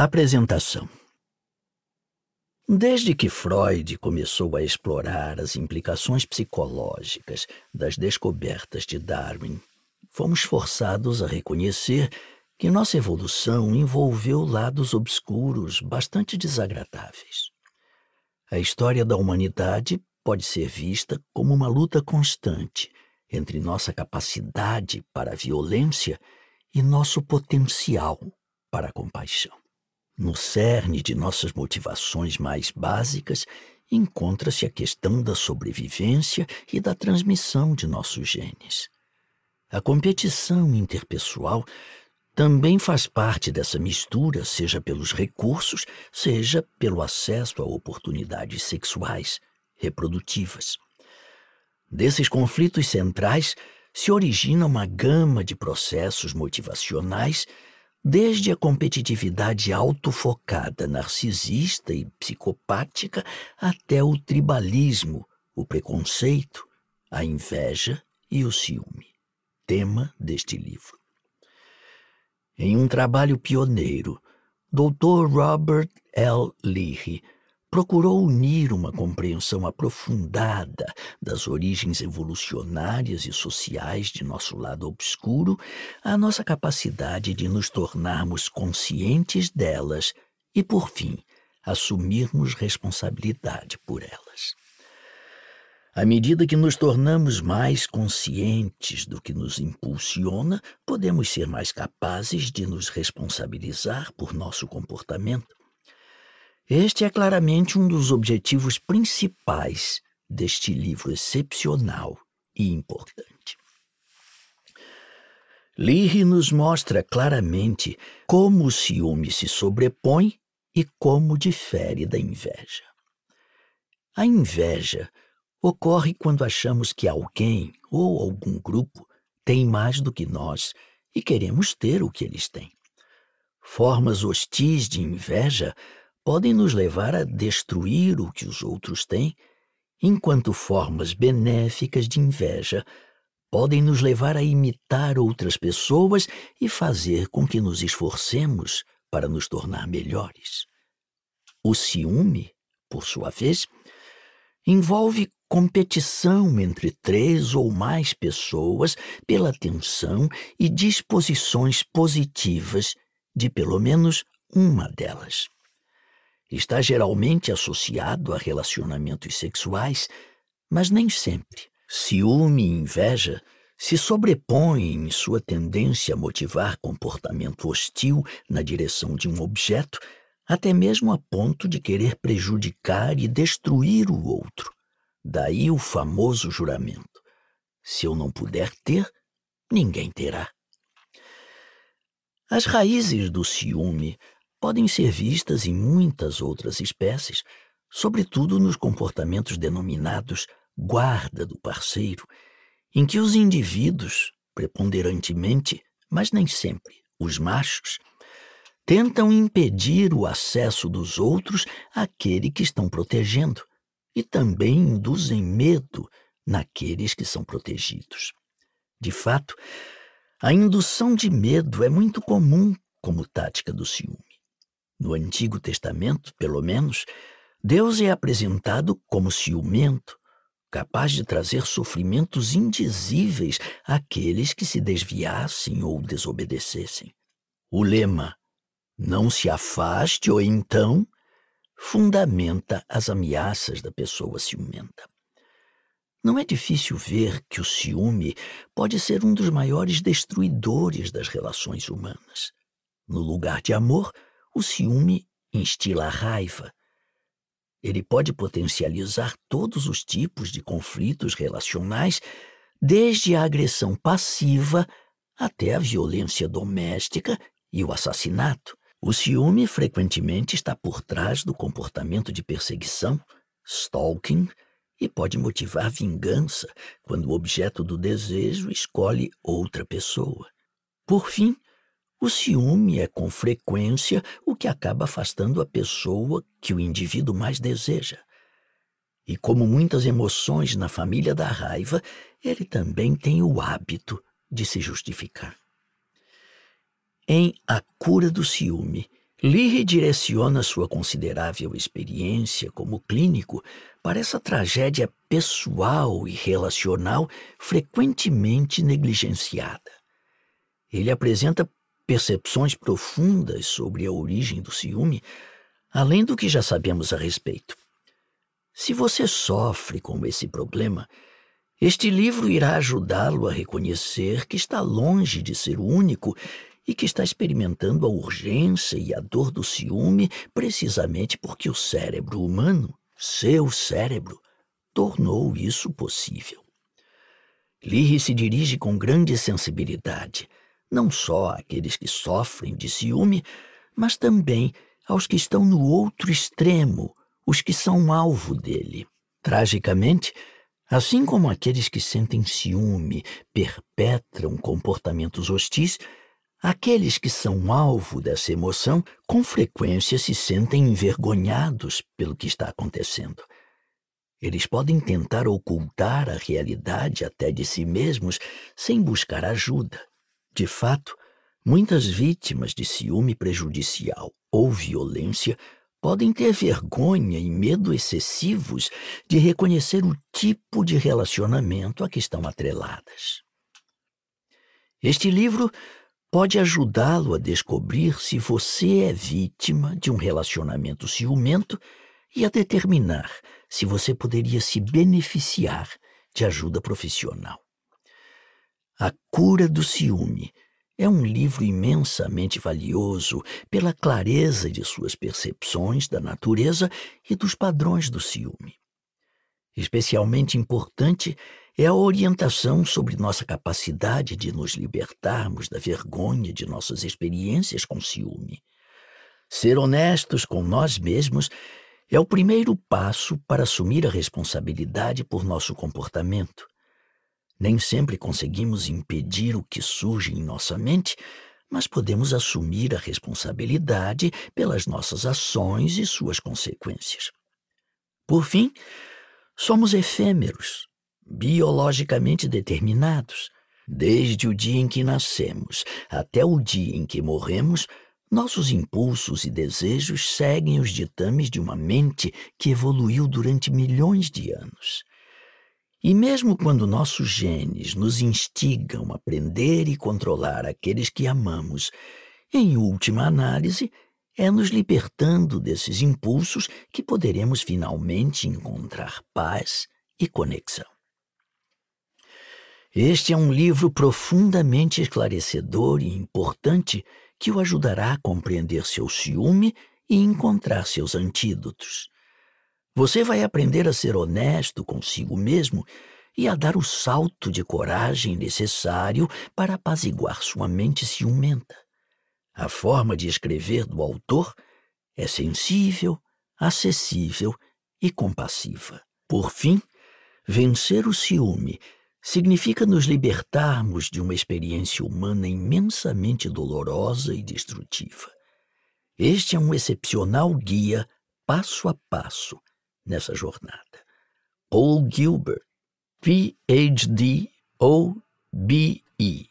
Apresentação Desde que Freud começou a explorar as implicações psicológicas das descobertas de Darwin, fomos forçados a reconhecer que nossa evolução envolveu lados obscuros bastante desagradáveis. A história da humanidade pode ser vista como uma luta constante entre nossa capacidade para a violência e nosso potencial para a compaixão. No cerne de nossas motivações mais básicas encontra-se a questão da sobrevivência e da transmissão de nossos genes. A competição interpessoal também faz parte dessa mistura, seja pelos recursos, seja pelo acesso a oportunidades sexuais, reprodutivas. Desses conflitos centrais se origina uma gama de processos motivacionais, desde a competitividade autofocada, narcisista e psicopática, até o tribalismo, o preconceito, a inveja e o ciúme. Tema deste livro. Em um trabalho pioneiro, Dr. Robert L. Leahy procurou unir uma compreensão aprofundada das origens evolucionárias e sociais de nosso lado obscuro à nossa capacidade de nos tornarmos conscientes delas e, por fim, assumirmos responsabilidade por elas. À medida que nos tornamos mais conscientes do que nos impulsiona, podemos ser mais capazes de nos responsabilizar por nosso comportamento este é claramente um dos objetivos principais deste livro excepcional e importante. Leary nos mostra claramente como o ciúme se sobrepõe e como difere da inveja. A inveja ocorre quando achamos que alguém ou algum grupo tem mais do que nós e queremos ter o que eles têm. Formas hostis de inveja podem nos levar a destruir o que os outros têm, enquanto formas benéficas de inveja podem nos levar a imitar outras pessoas e fazer com que nos esforcemos para nos tornar melhores. O ciúme, por sua vez, envolve competição entre três ou mais pessoas pela atenção e disposições positivas de pelo menos uma delas está geralmente associado a relacionamentos sexuais, mas nem sempre. Ciúme e inveja se sobrepõem em sua tendência a motivar comportamento hostil na direção de um objeto, até mesmo a ponto de querer prejudicar e destruir o outro. Daí o famoso juramento: se eu não puder ter, ninguém terá. As raízes do ciúme podem ser vistas em muitas outras espécies, sobretudo nos comportamentos denominados guarda do parceiro, em que os indivíduos, preponderantemente, mas nem sempre, os machos, tentam impedir o acesso dos outros àquele que estão protegendo e também induzem medo naqueles que são protegidos. De fato, a indução de medo é muito comum como tática do ciúme. No Antigo Testamento, pelo menos, Deus é apresentado como ciumento, capaz de trazer sofrimentos indizíveis àqueles que se desviassem ou desobedecessem. O lema não se afaste ou então fundamenta as ameaças da pessoa ciumenta. Não é difícil ver que o ciúme pode ser um dos maiores destruidores das relações humanas. No lugar de amor, o ciúme instila raiva. Ele pode potencializar todos os tipos de conflitos relacionais, desde a agressão passiva até a violência doméstica e o assassinato. O ciúme frequentemente está por trás do comportamento de perseguição, stalking, e pode motivar vingança quando o objeto do desejo escolhe outra pessoa. Por fim, o ciúme é com frequência o que acaba afastando a pessoa que o indivíduo mais deseja. E como muitas emoções na família da raiva, ele também tem o hábito de se justificar. Em A Cura do Ciúme, Lee direciona sua considerável experiência como clínico para essa tragédia pessoal e relacional frequentemente negligenciada. Ele apresenta percepções profundas sobre a origem do ciúme, além do que já sabemos a respeito. Se você sofre com esse problema, este livro irá ajudá-lo a reconhecer que está longe de ser o único e que está experimentando a urgência e a dor do ciúme precisamente porque o cérebro humano, seu cérebro, tornou isso possível. Lee se dirige com grande sensibilidade, não só àqueles que sofrem de ciúme, mas também aos que estão no outro extremo, os que são alvo dele. Tragicamente, assim como aqueles que sentem ciúme perpetram comportamentos hostis, Aqueles que são alvo dessa emoção com frequência se sentem envergonhados pelo que está acontecendo. Eles podem tentar ocultar a realidade até de si mesmos sem buscar ajuda. De fato, muitas vítimas de ciúme prejudicial ou violência podem ter vergonha e medo excessivos de reconhecer o tipo de relacionamento a que estão atreladas. Este livro pode ajudá-lo a descobrir se você é vítima de um relacionamento ciumento e a determinar se você poderia se beneficiar de ajuda profissional. A Cura do Ciúme é um livro imensamente valioso pela clareza de suas percepções da natureza e dos padrões do ciúme. Especialmente importante é a orientação sobre nossa capacidade de nos libertarmos da vergonha de nossas experiências com ciúme. Ser honestos com nós mesmos é o primeiro passo para assumir a responsabilidade por nosso comportamento. Nem sempre conseguimos impedir o que surge em nossa mente, mas podemos assumir a responsabilidade pelas nossas ações e suas consequências. Por fim, somos efêmeros biologicamente determinados. Desde o dia em que nascemos até o dia em que morremos, nossos impulsos e desejos seguem os ditames de uma mente que evoluiu durante milhões de anos. E mesmo quando nossos genes nos instigam a prender e controlar aqueles que amamos, em última análise, é nos libertando desses impulsos que poderemos finalmente encontrar paz e conexão. Este é um livro profundamente esclarecedor e importante que o ajudará a compreender seu ciúme e encontrar seus antídotos. Você vai aprender a ser honesto consigo mesmo e a dar o salto de coragem necessário para apaziguar sua mente ciumenta. A forma de escrever do autor é sensível, acessível e compassiva. Por fim, vencer o ciúme significa nos libertarmos de uma experiência humana imensamente dolorosa e destrutiva. Este é um excepcional guia passo a passo nessa jornada. Paul Gilbert, PhD ou BE.